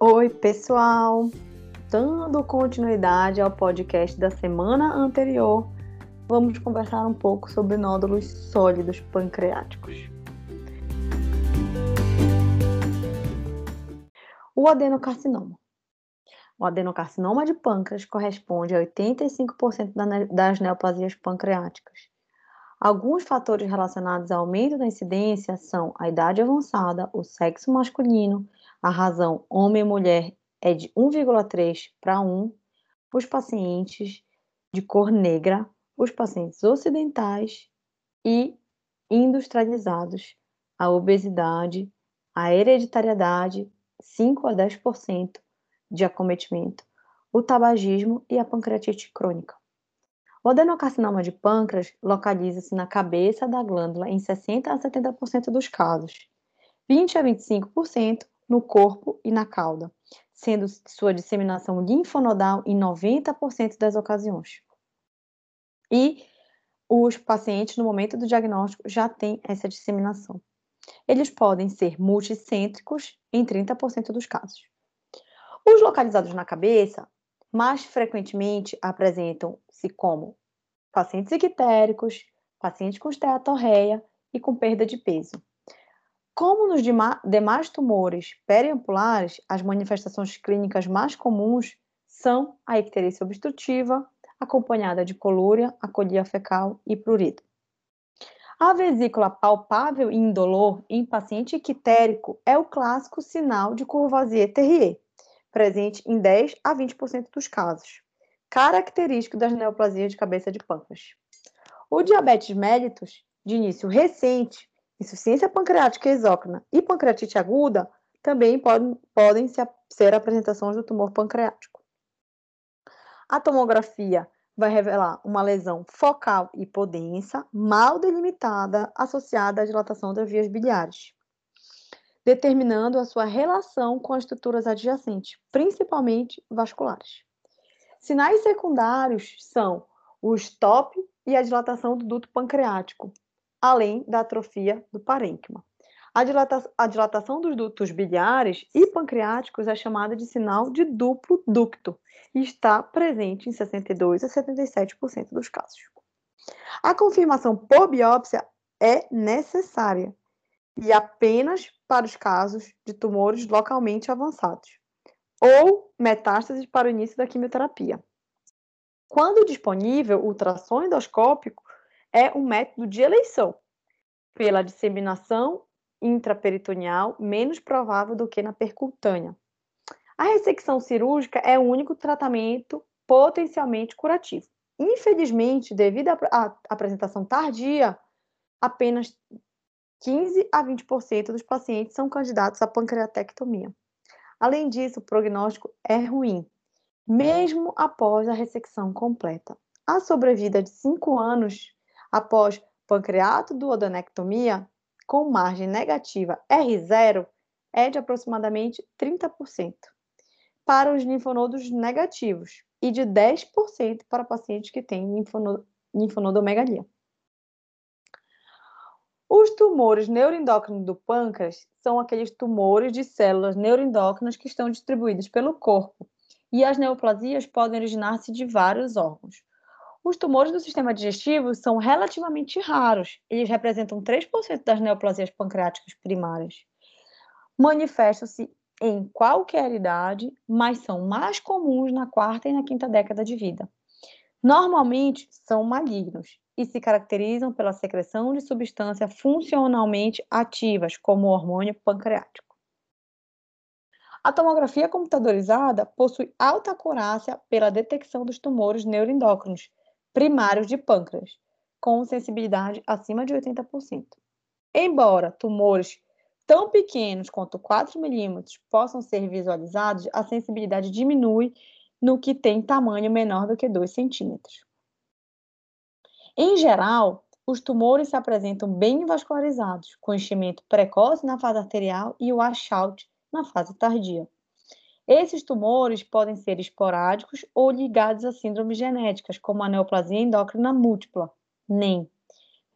Oi, pessoal! Dando continuidade ao podcast da semana anterior, vamos conversar um pouco sobre nódulos sólidos pancreáticos. O adenocarcinoma. O adenocarcinoma de pâncreas corresponde a 85% das neoplasias pancreáticas. Alguns fatores relacionados ao aumento da incidência são a idade avançada, o sexo masculino, a razão homem e mulher é de 1,3 para 1, os pacientes de cor negra, os pacientes ocidentais e industrializados, a obesidade, a hereditariedade, 5 a 10% de acometimento, o tabagismo e a pancreatite crônica. O adenocarcinoma de pâncreas localiza-se na cabeça da glândula em 60 a 70% dos casos, 20 a 25% no corpo e na cauda, sendo sua disseminação linfonodal em 90% das ocasiões. E os pacientes, no momento do diagnóstico, já têm essa disseminação. Eles podem ser multicêntricos em 30% dos casos. Os localizados na cabeça mais frequentemente apresentam-se como pacientes ictéricos, pacientes com esteatorreia e com perda de peso. Como nos demais tumores periampulares, as manifestações clínicas mais comuns são a icterícia obstrutiva, acompanhada de colúria, acolia fecal e prurido. A vesícula palpável e indolor em paciente ictérico é o clássico sinal de Courvoisier-Terrier, presente em 10 a 20% dos casos, característico das neoplasias de cabeça de pâncreas. O diabetes mellitus, de início recente, insuficiência pancreática exócrina e pancreatite aguda também podem, podem ser apresentações do tumor pancreático. A tomografia vai revelar uma lesão focal hipodensa, mal delimitada, associada à dilatação das vias biliares, determinando a sua relação com as estruturas adjacentes, principalmente vasculares. Sinais secundários são o stop e a dilatação do duto pancreático, além da atrofia do parênquima. A, a dilatação dos dutos biliares e pancreáticos é chamada de sinal de duplo ducto e está presente em 62 a 77% dos casos. A confirmação por biópsia é necessária e apenas para os casos de tumores localmente avançados ou metástases para o início da quimioterapia. Quando disponível, o ultrassom endoscópico é um método de eleição, pela disseminação intraperitoneal menos provável do que na percutânea. A ressecção cirúrgica é o único tratamento potencialmente curativo. Infelizmente, devido à apresentação tardia, apenas 15 a 20% dos pacientes são candidatos à pancreatectomia. Além disso, o prognóstico é ruim, mesmo após a ressecção completa. A sobrevida de 5 anos após pancreatoduodenectomia com margem negativa R0 é de aproximadamente 30% para os linfonodos negativos e de 10% para pacientes que têm linfonodomegalia. Os tumores neuroendócrinos do pâncreas são aqueles tumores de células neuroendócrinas que estão distribuídos pelo corpo, e as neoplasias podem originar-se de vários órgãos. Os tumores do sistema digestivo são relativamente raros, eles representam 3% das neoplasias pancreáticas primárias. Manifestam-se em qualquer idade, mas são mais comuns na quarta e na quinta década de vida. Normalmente são malignos e se caracterizam pela secreção de substâncias funcionalmente ativas, como o hormônio pancreático. A tomografia computadorizada possui alta acurácia pela detecção dos tumores neuroendócrinos, primários de pâncreas, com sensibilidade acima de 80%. Embora tumores tão pequenos quanto 4 milímetros possam ser visualizados, a sensibilidade diminui no que tem tamanho menor do que 2 centímetros. Em geral, os tumores se apresentam bem vascularizados, com enchimento precoce na fase arterial e o washout na fase tardia. Esses tumores podem ser esporádicos ou ligados a síndromes genéticas, como a neoplasia endócrina múltipla, NEM,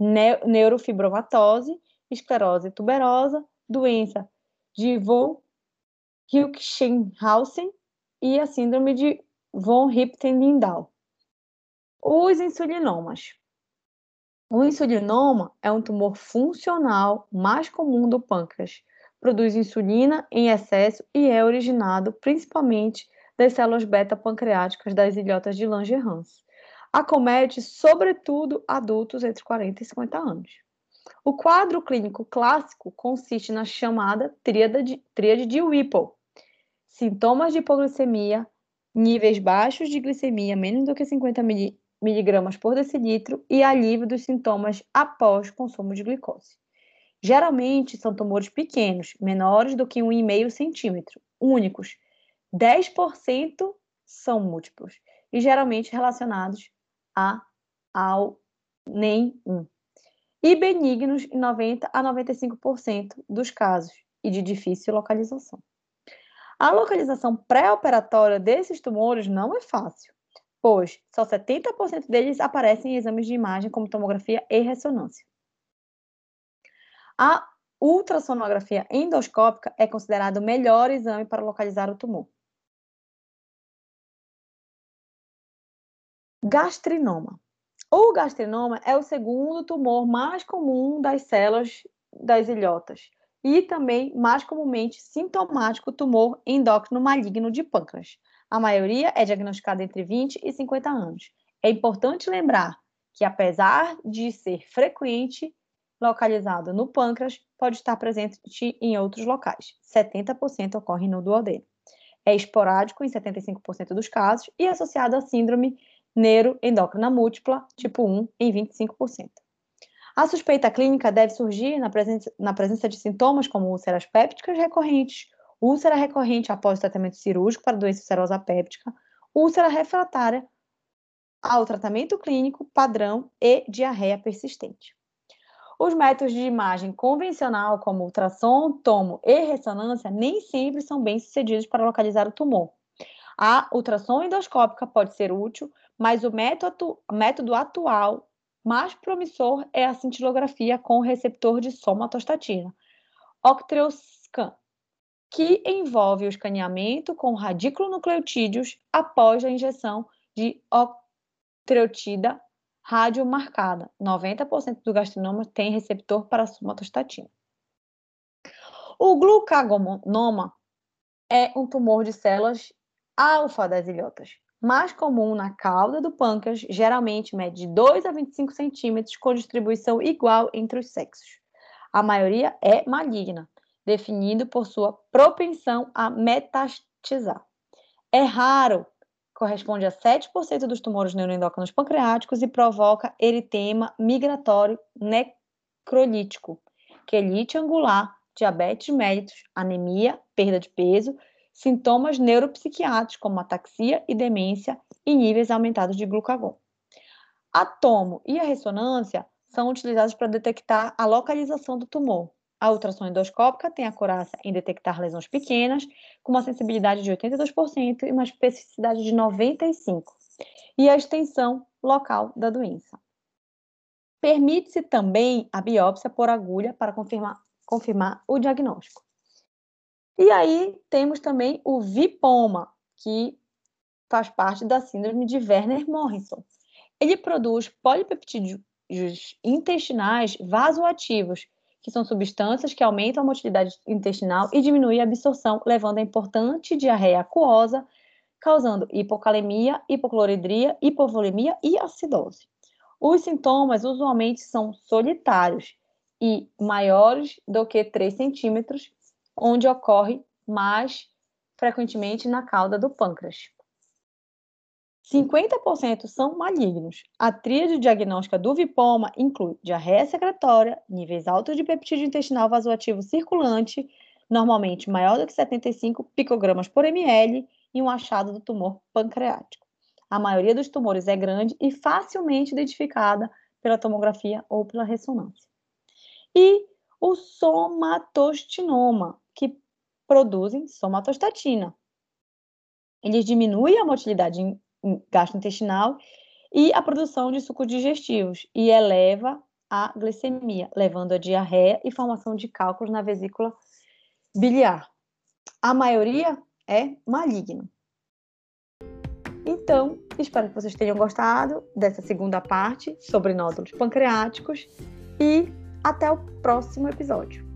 neurofibromatose, esclerose tuberosa, doença de Von Hilkschenhausen e a síndrome de von Hippel-Lindau. Os insulinomas. O insulinoma é um tumor funcional mais comum do pâncreas. Produz insulina em excesso e é originado principalmente das células beta-pancreáticas das ilhotas de Langerhans. Acomete, sobretudo, adultos entre 40 e 50 anos. O quadro clínico clássico consiste na chamada tríade de, tríade de Whipple. Sintomas de hipoglicemia, níveis baixos de glicemia, menos do que 50 miligramas por decilitro, e alívio dos sintomas após consumo de glicose. Geralmente são tumores pequenos, menores do que 1,5 centímetro, únicos. 10% são múltiplos e geralmente relacionados a, ao NEM 1 e benignos em 90 a 95% dos casos e de difícil localização. A localização pré-operatória desses tumores não é fácil, pois só 70% deles aparecem em exames de imagem como tomografia e ressonância. A ultrassonografia endoscópica é considerado o melhor exame para localizar o tumor. Gastrinoma. O gastrinoma é o segundo tumor mais comum das células das ilhotas e também mais comumente sintomático tumor endócrino maligno de pâncreas. A maioria é diagnosticada entre 20 e 50 anos. É importante lembrar que, apesar de ser frequente, localizado no pâncreas, pode estar presente em outros locais. 70% ocorre no duodeno. É esporádico em 75% dos casos e associado à síndrome neuroendócrina múltipla, tipo 1, em 25%. A suspeita clínica deve surgir na presença, na presença de sintomas como úlceras pépticas recorrentes, úlcera recorrente após o tratamento cirúrgico para doença ulcerosa péptica, úlcera refratária ao tratamento clínico padrão e diarreia persistente. Os métodos de imagem convencional, como ultrassom, tomo e ressonância, nem sempre são bem sucedidos para localizar o tumor. A ultrassom endoscópica pode ser útil, mas o método, método atual mais promissor é a cintilografia com receptor de somatostatina, Octreoscan, que envolve o escaneamento com radiculonucleotídeos após a injeção de octreotida radiomarcada. 90% do gastrinoma tem receptor para somatostatina. O glucagonoma é um tumor de células alfa das ilhotas mais comum na cauda do pâncreas, geralmente mede de 2 a 25 centímetros, com distribuição igual entre os sexos. A maioria é maligna, definido por sua propensão a metastizar. É raro, corresponde a 7% dos tumores neuroendócrinos pancreáticos e provoca eritema migratório necrolítico, quelite angular, diabetes mellitus, anemia, perda de peso, sintomas neuropsiquiátricos, como ataxia e demência, e níveis aumentados de glucagon. A tomo e a ressonância são utilizados para detectar a localização do tumor. A ultrassom endoscópica tem a curaça em detectar lesões pequenas, com uma sensibilidade de 82% e uma especificidade de 95%, e a extensão local da doença. Permite-se também a biópsia por agulha para confirmar, confirmar o diagnóstico. E aí temos também o vipoma, que faz parte da síndrome de Werner Morrison. Ele produz polipeptídeos intestinais vasoativos, que são substâncias que aumentam a motilidade intestinal e diminuem a absorção, levando a importante diarreia aquosa, causando hipocalemia, hipocloridria, hipovolemia e acidose. Os sintomas usualmente são solitários e maiores do que 3 centímetros onde ocorre mais frequentemente na cauda do pâncreas. 50% são malignos. A tríade diagnóstica do vipoma inclui diarreia secretória, níveis altos de peptídeo intestinal vasoativo circulante, normalmente maior do que 75 picogramas por ml, e um achado do tumor pancreático. A maioria dos tumores é grande e facilmente identificada pela tomografia ou pela ressonância. E o somatostinoma, que produzem somatostatina. Eles diminuem a motilidade gastrointestinal e a produção de sucos digestivos e eleva a glicemia, levando a diarreia e formação de cálculos na vesícula biliar. a maioria é maligno. Então, espero que vocês tenham gostado dessa segunda parte sobre nódulos pancreáticos e até o próximo episódio.